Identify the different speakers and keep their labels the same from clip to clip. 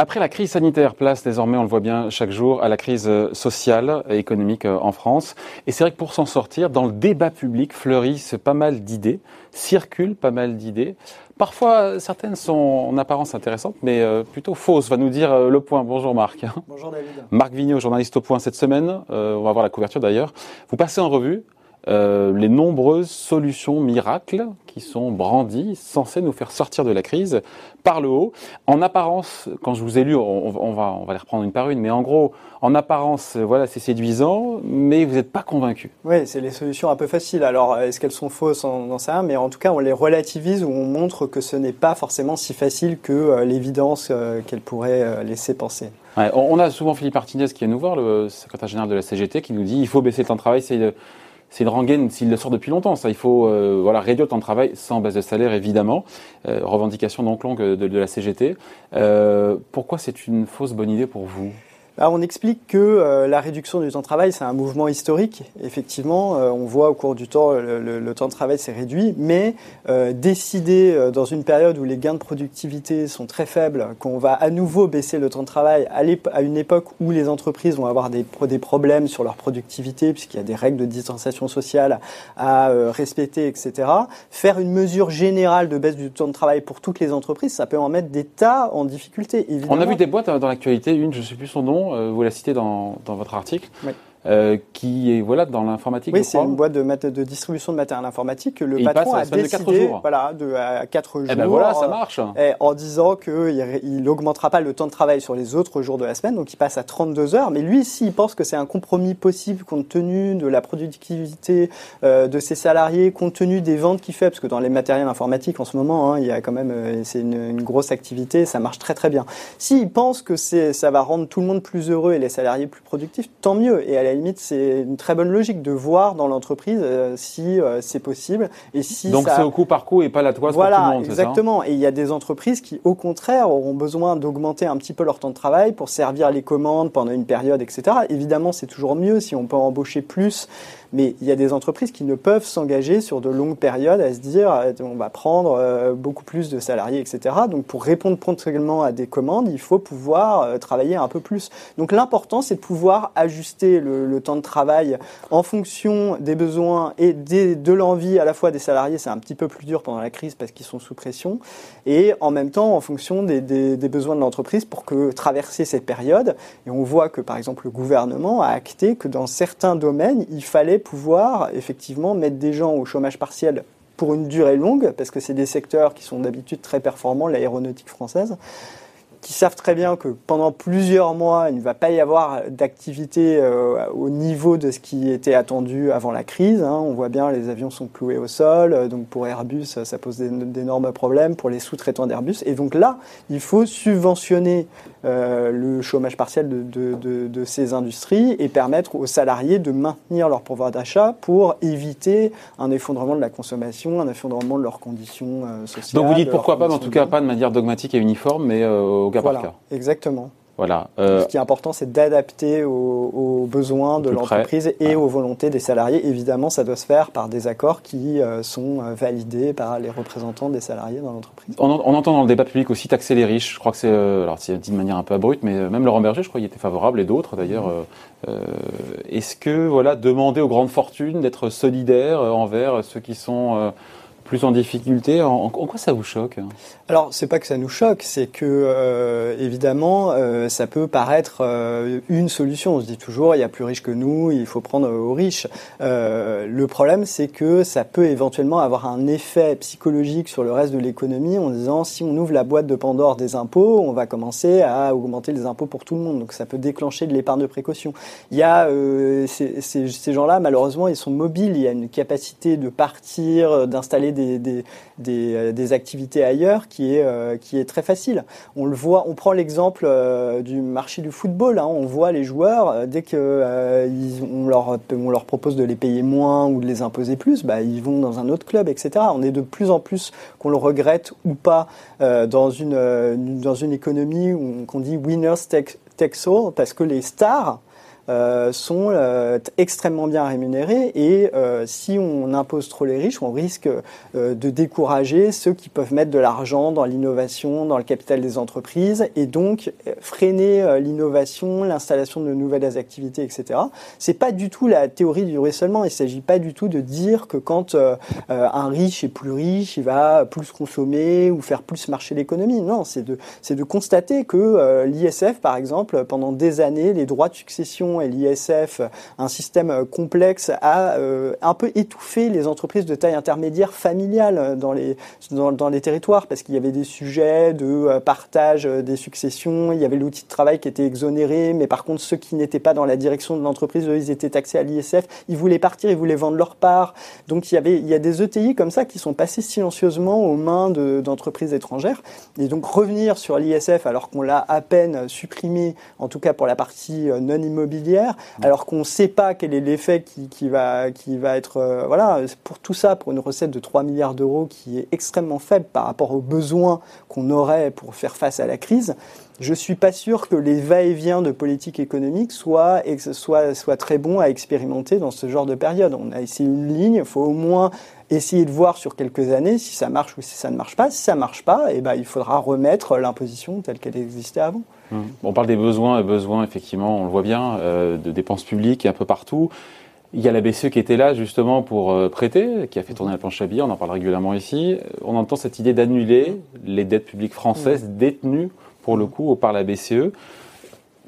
Speaker 1: Après la crise sanitaire, place désormais, on le voit bien chaque jour, à la crise euh, sociale et économique euh, en France. Et c'est vrai que pour s'en sortir, dans le débat public fleurissent pas mal d'idées, circulent pas mal d'idées. Parfois, certaines sont en apparence intéressantes, mais euh, plutôt fausses, va nous dire Le Point. Bonjour Marc.
Speaker 2: Bonjour David.
Speaker 1: Marc Vigneault, journaliste au Point cette semaine. on va voir la couverture d'ailleurs. Vous passez en revue euh, les nombreuses solutions miracles qui sont brandies, censées nous faire sortir de la crise par le haut. En apparence, quand je vous ai lu, on, va, on va les reprendre une par une, mais en gros, en apparence, voilà, c'est séduisant, mais vous n'êtes pas convaincu.
Speaker 2: Oui, c'est les solutions un peu faciles. Alors, est-ce qu'elles sont fausses? Sait rien, mais en tout cas, on les relativise ou on montre que ce n'est pas forcément si facile que euh, l'évidence euh, qu'elles pourraient laisser penser.
Speaker 1: on a souvent Philippe Martinez qui est nous voir, le secrétaire général de la CGT, qui nous dit il faut baisser le temps de travail, c'est c'est une rengaine s'il le sort depuis longtemps. Ça, il faut euh, voilà réduire le temps de travail sans baisse de salaire évidemment. Euh, revendication donc longue de, de la CGT. Euh, pourquoi c'est une fausse bonne idée pour vous?
Speaker 2: On explique que euh, la réduction du temps de travail, c'est un mouvement historique. Effectivement, euh, on voit au cours du temps, le, temps de travail s'est réduit, mais euh, décider dans une période où les gains de productivité sont très faibles, qu'on va à nouveau baisser le temps de travail à, une époque où les entreprises vont avoir des, des problèmes sur leur productivité, puisqu'il y a des règles de distanciation sociale à respecter, etc. Faire une mesure générale de baisse du temps de travail pour toutes les entreprises, ça peut en mettre des tas en difficulté.
Speaker 1: Évidemment. On a vu des boîtes dans l'actualité, une, je ne sais plus son nom, vous la citez dans, dans votre article. Euh, qui est voilà dans l'informatique.
Speaker 2: Oui, c'est une boîte de, de, distribution de matériel informatique. Le patron a décidé, de voilà, de à 4 jours.
Speaker 1: Eh ben voilà, ça marche.
Speaker 2: Euh, en disant qu'il n'augmentera pas le temps de travail sur les autres jours de la semaine, donc il passe à 32 heures. Mais lui, s'il pense que c'est un compromis possible compte tenu de la productivité euh, de ses salariés, compte tenu des ventes qu'il fait, parce que dans les matériels informatiques en ce moment, hein, il y a quand même, c'est une, une, grosse activité, ça marche très très bien. S'il pense que c'est, ça va rendre tout le monde plus heureux et les salariés plus productifs, tant mieux. Et à la limite, c'est une très bonne logique de voir dans l'entreprise euh, si euh, c'est possible et si
Speaker 1: donc c'est au coup par coup et pas la toise
Speaker 2: voilà,
Speaker 1: pour tout le monde.
Speaker 2: Exactement. et il y a des entreprises qui, au contraire, auront besoin d'augmenter un petit peu leur temps de travail pour servir les commandes pendant une période, etc. Évidemment, c'est toujours mieux si on peut embaucher plus mais il y a des entreprises qui ne peuvent s'engager sur de longues périodes à se dire euh, on va prendre euh, beaucoup plus de salariés, etc. Donc pour répondre promptement à des commandes, il faut pouvoir euh, travailler un peu plus. Donc l'important, c'est de pouvoir ajuster le, temps de travail en fonction des besoins et de l'envie à la fois des salariés. C'est un petit peu plus dur pendant la crise parce qu'ils sont sous pression. Et en même temps, en fonction des, des besoins de l'entreprise pour que traverser cette période. Et on voit que par exemple le gouvernement a acté que dans certains domaines, il fallait pouvoir effectivement mettre des gens au chômage partiel pour une durée longue, parce que c'est des secteurs qui sont d'habitude très performants, l'aéronautique française, qui savent très bien que pendant plusieurs mois, il ne va pas y avoir d'activité euh, au niveau de ce qui était attendu avant la crise. Hein. On voit bien, les avions sont cloués au sol, euh, donc pour Airbus, ça pose d'énormes problèmes, pour les sous-traitants d'Airbus. Et donc là, il faut subventionner euh, le chômage partiel de, de, de, ces industries et permettre aux salariés de maintenir leur pouvoir d'achat pour éviter un effondrement de la consommation, un effondrement de leurs conditions euh, sociales.
Speaker 1: Donc vous dites pourquoi pas, mais en tout cas pas de manière dogmatique et uniforme, mais euh, au cas
Speaker 2: par
Speaker 1: cas.
Speaker 2: Exactement.
Speaker 1: Voilà.
Speaker 2: Euh, Ce qui est important, c'est d'adapter aux, besoins de l'entreprise et aux volontés des salariés. Évidemment, ça doit se faire par des accords qui euh, sont euh, validés par les représentants des salariés dans l'entreprise.
Speaker 1: On, entend dans le débat public aussi taxer les riches. Je crois que c'est, alors c'est dit de manière un peu abrupte, mais même Laurent Berger, je crois qu'il était favorable, et d'autres d'ailleurs. Mmh. est-ce que voilà, demander aux grandes fortunes d'être solidaires envers ceux qui sont plus en difficulté. En, quoi ça vous choque?
Speaker 2: Alors, c'est pas que ça nous choque, c'est que euh, évidemment, euh, ça peut paraître euh, une solution. On se dit toujours, il y a plus riches que nous, il faut prendre aux riches. le problème, c'est que ça peut éventuellement avoir un effet psychologique sur le reste de l'économie en disant, si on ouvre la boîte de Pandore des impôts, on va commencer à augmenter les impôts pour tout le monde. Donc, ça peut déclencher de l'épargne de précaution. Il y a ces, ces gens-là, malheureusement, ils sont mobiles. Il y a une capacité de partir, d'installer des, euh, des, activités ailleurs qui est, euh, qui est très facile. On le voit, on prend l'exemple euh, du marché du football. Hein. on voit les joueurs, dès on leur, on leur propose de les payer moins ou de les imposer plus, bah, ils vont dans un autre club, etc. On est de plus en plus, qu'on le regrette ou pas, dans, une, dans une économie qu'on dit winners take, take all, parce que les stars euh, sont euh, extrêmement bien rémunérés et euh, si on impose trop les riches, on risque de décourager ceux qui peuvent mettre de l'argent dans l'innovation, dans le capital des entreprises et donc freiner l'innovation, l'installation de nouvelles activités, etc. C'est pas du tout la théorie du ruissellement. Il s'agit pas du tout de dire que quand un riche est plus riche, il va plus consommer ou faire plus marcher l'économie. Non, c'est de de constater que l'ISF, par exemple, pendant des années, les droits de succession et l'ISF, un système euh, complexe, a euh, un peu étouffé les entreprises de taille intermédiaire familiale dans les, dans, les territoires parce qu'il y avait des sujets de euh, partage des successions, il y avait l'outil de travail qui était exonéré, mais par contre ceux qui n'étaient pas dans la direction de l'entreprise, ils étaient taxés à l'ISF, ils voulaient partir, ils voulaient vendre leur part. Donc il y avait il y a des ETI comme ça qui sont passés silencieusement aux mains d'entreprises étrangères. Et donc revenir sur l'ISF alors qu'on l'a à peine supprimé, en tout cas pour la partie non immobilière, alors qu'on ne sait pas quel est l'effet qui, va, qui va être... Euh, voilà, pour tout ça, pour une recette de 3 milliards d'euros qui est extrêmement faible par rapport aux besoins qu'on aurait pour faire face à la crise, je suis pas sûr que les va-et-vient de politique économique soient, soient, soient très bons à expérimenter dans ce genre de période. On a essayé une ligne, il faut au moins essayer de voir sur quelques années si ça marche ou si ça ne marche pas. Si ça ne marche pas, eh ben, il faudra remettre l'imposition telle qu'elle existait avant.
Speaker 1: Hum. On parle des besoins et besoins, effectivement, on le voit bien, euh, de dépenses publiques un peu partout. Il y a la BCE qui était là justement pour euh, prêter, qui a fait tourner la planche à billets, on en parle régulièrement ici. On entend cette idée d'annuler les dettes publiques françaises hum. détenues pour le coup par la BCE.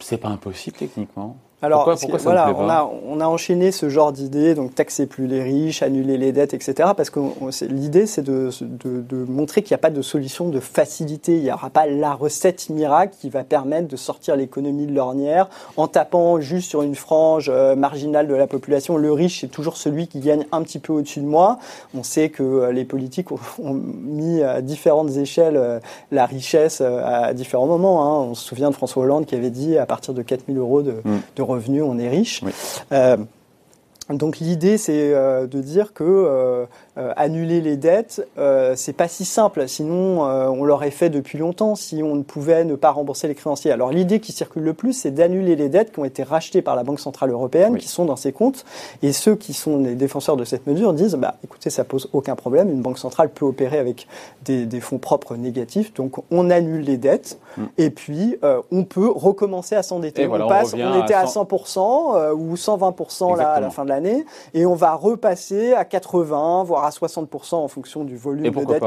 Speaker 1: C'est pas impossible techniquement.
Speaker 2: Alors, pourquoi, voilà, on a, on a enchaîné ce genre d'idées, donc taxer plus les riches, annuler les dettes, etc. Parce que l'idée, c'est de, de, de, montrer qu'il n'y a pas de solution de facilité. Il n'y aura pas la recette miracle qui va permettre de sortir l'économie de l'ornière en tapant juste sur une frange euh, marginale de la population. Le riche, c'est toujours celui qui gagne un petit peu au-dessus de moi. On sait que euh, les politiques ont mis à différentes échelles euh, la richesse à différents moments. Hein. On se souvient de François Hollande qui avait dit à partir de 4000 euros de, mm. de revenu, on est riche. Euh, donc l'idée, c'est euh, de dire que euh, euh, annuler les dettes, euh, c'est pas si simple. Sinon, euh, on l'aurait fait depuis longtemps si on ne pouvait ne pas rembourser les créanciers. Alors l'idée qui circule le plus, c'est d'annuler les dettes qui ont été rachetées par la Banque centrale européenne, qui sont dans ses comptes. Et ceux qui sont les défenseurs de cette mesure disent, bah, écoutez, ça pose aucun problème. Une banque centrale peut opérer avec des, des fonds propres négatifs. Donc on annule les dettes mm. et puis on peut recommencer à s'endetter. On, passe, on, était à 100%, ou 120% là à la fin de l'année et on va repasser à 80, voire à 60% en fonction du volume de dette.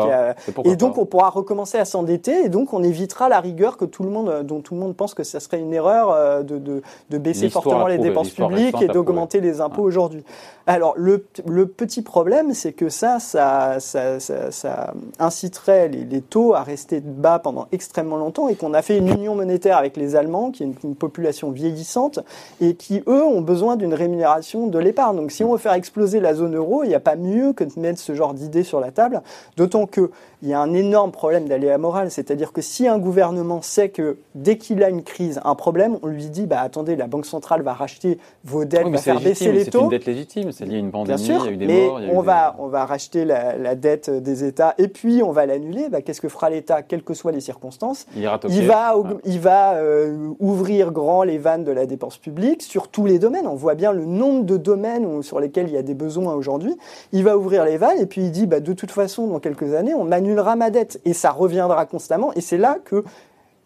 Speaker 2: Et, donc on pourra recommencer à s'endetter et donc on évitera la rigueur que tout le monde, dont tout le monde pense que ça serait une erreur euh, de, de, de baisser fortement les dépenses publiques et d'augmenter les impôts aujourd'hui. Alors le, le, petit problème, c'est que ça ça, ça, ça, inciterait les, les, taux à rester bas pendant extrêmement longtemps et qu'on a fait une union monétaire avec les Allemands, qui est une, une population vieillissante et qui eux ont besoin d'une rémunération de l'épargne. Donc si on veut faire exploser la zone euro, il n'y a pas mieux que de mettre ce genre d'idées sur la table, d'autant qu'il y a un énorme problème d'aléa moral, c'est-à-dire que si un gouvernement sait que dès qu'il a une crise, un problème, on lui dit, bah attendez, la Banque centrale va racheter vos dettes, va faire baisser les taux.
Speaker 1: C'est une dette légitime, c'est lié à une pandémie,
Speaker 2: il y a eu des morts. on, va, on va racheter la, dette des États et puis on va l'annuler. Bah, Qu'est-ce que fera l'État, quelles que soient les circonstances?
Speaker 1: Il,
Speaker 2: il va, il va euh, ouvrir grand les vannes de la dépense publique sur tous les domaines. On voit bien le nombre de domaines sur lesquels il y a des besoins aujourd'hui. Il va ouvrir les vannes et puis il dit bah, de toute façon, dans quelques années, on annulera ma dette et ça reviendra constamment. Et c'est là que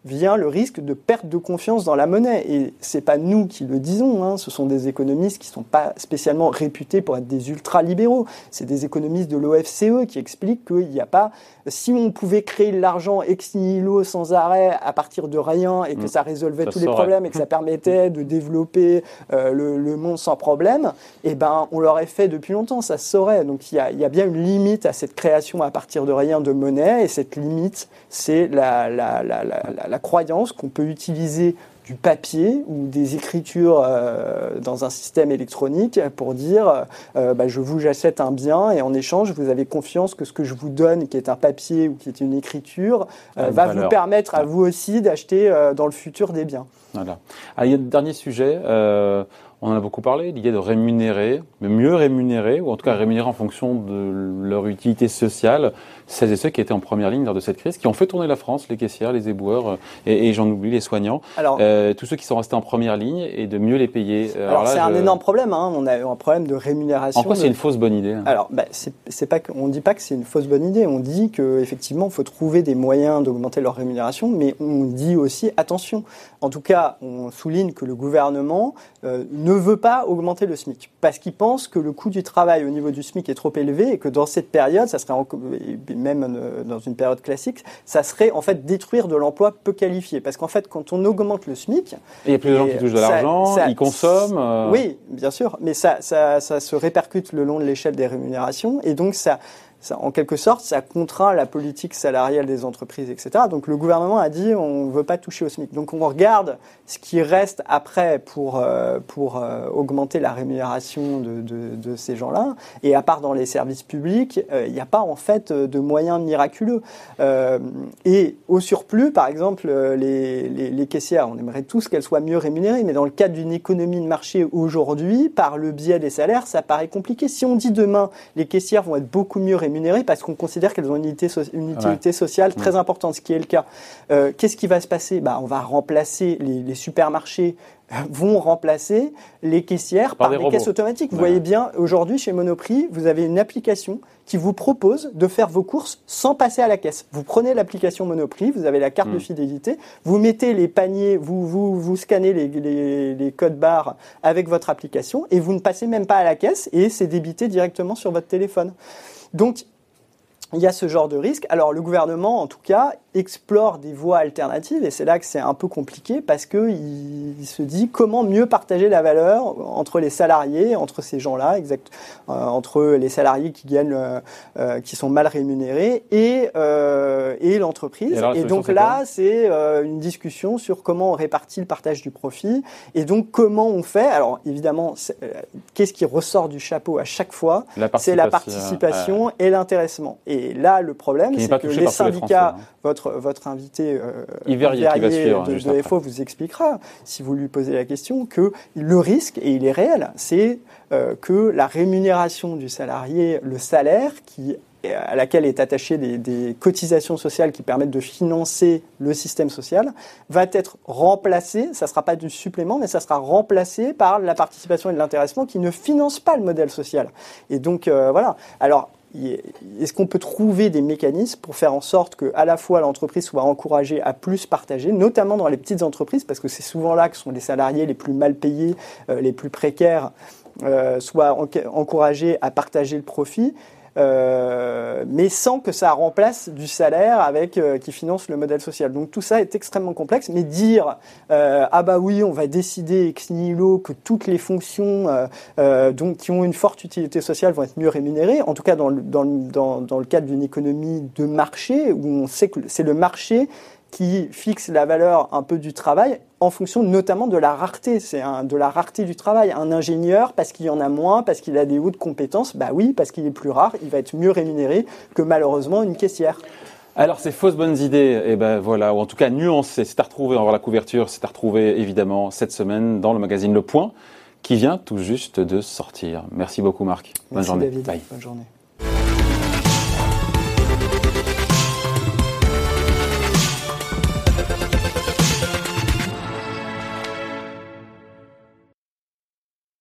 Speaker 2: vient le risque de perte de confiance dans la monnaie. Et c'est pas nous qui le disons, hein. ce sont des économistes qui sont pas spécialement réputés pour être des ultra-libéraux. C'est des économistes de l'OFCE qui expliquent qu'il n'y a pas, si on pouvait créer l'argent ex nihilo sans arrêt à partir de rien et que mm. ça résolvait tous les problèmes et que ça permettait de développer euh, le, monde sans problème, eh ben, on l'aurait fait depuis longtemps, ça se saurait. Donc il y a, y a, bien une limite à cette création à partir de rien de monnaie et cette limite, c'est la, la, la, la la croyance qu'on peut utiliser du papier ou des écritures euh, dans un système électronique pour dire euh, bah, je vous j'achète un bien et en échange vous avez confiance que ce que je vous donne qui est un papier ou qui est une écriture euh, va vous permettre à vous aussi d'acheter dans le futur des biens.
Speaker 1: Voilà. il y a un dernier sujet on en a beaucoup parlé, l'idée de rémunérer, de mieux rémunérer, ou en tout cas rémunérer en fonction de leur utilité sociale, celles et ceux qui étaient en première ligne lors de cette crise, qui ont fait tourner la France, les caissières, les éboueurs, euh, et, j'en oublie les soignants, Alors, euh, tous ceux qui sont restés en première ligne, et de mieux les payer.
Speaker 2: Euh, alors, c'est un énorme problème, hein. on a un problème de rémunération.
Speaker 1: En quoi c'est une fausse bonne idée hein?
Speaker 2: Alors, bah, c'est pas, on ne dit pas que c'est une fausse bonne idée, on dit qu'effectivement, il faut trouver des moyens d'augmenter leur rémunération, mais on dit aussi, attention, en tout cas, on souligne que le gouvernement ne veut pas augmenter le SMIC parce qu'il pense que le coût du travail au niveau du SMIC est trop élevé et que dans cette période, ça serait même euh, dans une période classique, ça serait en fait détruire de l'emploi peu qualifié parce qu'en fait, quand on augmente le SMIC,
Speaker 1: il y a plus de gens qui touchent de l'argent, ils consomment. Euh.
Speaker 2: Oui, bien sûr, mais ça, ça, ça se répercute le long de l'échelle des rémunérations et donc ça en quelque sorte, ça contraint la politique salariale des entreprises, etc. Donc le gouvernement a dit on ne veut pas toucher au SMIC. Donc on regarde ce qui reste après pour, euh, pour euh, augmenter la rémunération de, de, ces gens-là. Et à part dans les services publics, euh, il n'y a pas en fait de moyens miraculeux. et au surplus, par exemple, les, les caissières, on aimerait tous qu'elles soient mieux rémunérées, mais dans le cadre d'une économie de marché aujourd'hui, par le biais des salaires, ça paraît compliqué. Si on dit demain les caissières vont être beaucoup mieux rémunérées, parce qu'on considère qu'elles ont une utilité, sociale très importante, ce qui est le cas. Euh, qu'est-ce qui va se passer? Bah, On va remplacer les, supermarchés vont remplacer les caissières par, des, caisses automatiques. Vous voyez bien, aujourd'hui, chez Monoprix, vous avez une application qui vous propose de faire vos courses sans passer à la caisse. Vous prenez l'application Monoprix, vous avez la carte de hmm. fidélité, vous mettez les paniers, vous, vous, vous scannez les, les, les codes barres avec votre application et vous ne passez même pas à la caisse et c'est débité directement sur votre téléphone. Donc, il y a ce genre de risque. Alors le gouvernement, en tout cas, explore des voies alternatives et c'est là que c'est un peu compliqué parce que il, se dit comment mieux partager la valeur entre les salariés, entre ces gens-là, exact, euh, entre les salariés qui gagnent, euh, euh, qui sont mal rémunérés et et l'entreprise. Et, donc là, c'est une discussion sur comment on répartit le partage du profit et donc comment on fait. Alors évidemment, qu'est-ce qui ressort du chapeau à chaque fois? C'est la participation et l'intéressement. Et là, le problème, c'est que les syndicats, hein. votre, votre invité euh, de, FO vous expliquera, si vous lui posez la question, que le risque, et il est réel, c'est euh, que la rémunération du salarié, le salaire, qui à laquelle est attaché des, des, cotisations sociales qui permettent de financer le système social, va être remplacé, ça ne sera pas du supplément, mais ça sera remplacé par la participation et l'intéressement qui ne financent pas le modèle social. Et donc euh, voilà. Alors est-ce qu'on peut trouver des mécanismes pour faire en sorte que à la fois l'entreprise soit encouragée à plus partager, notamment dans les petites entreprises, parce que c'est souvent là que sont les salariés les plus mal payés, euh, les plus précaires, euh, soient encouragés à partager le profit, euh, mais sans que ça remplace du salaire avec euh, qui finance le modèle social. Donc tout ça est extrêmement complexe, mais dire euh, ah bah oui, on va décider ex nihilo que toutes les fonctions donc qui ont une forte utilité sociale vont être mieux rémunérées, en tout cas dans le, dans, dans, dans le cadre d'une économie de marché où on sait que c'est le marché qui fixe la valeur un peu du travail en fonction notamment de la rareté. C'est de la rareté du travail. Un ingénieur, parce qu'il y en a moins, parce qu'il a des hautes compétences, bah oui, parce qu'il est plus rare, il va être mieux rémunéré que malheureusement une caissière.
Speaker 1: Alors ces fausses bonnes idées, et eh ben voilà, ou en tout cas nuancées, c'est à retrouver, on va voir la couverture, c'est à retrouver évidemment cette semaine dans le magazine Le Point, qui vient tout juste de sortir. Merci beaucoup Marc.
Speaker 2: Bonne journée. Bonne journée.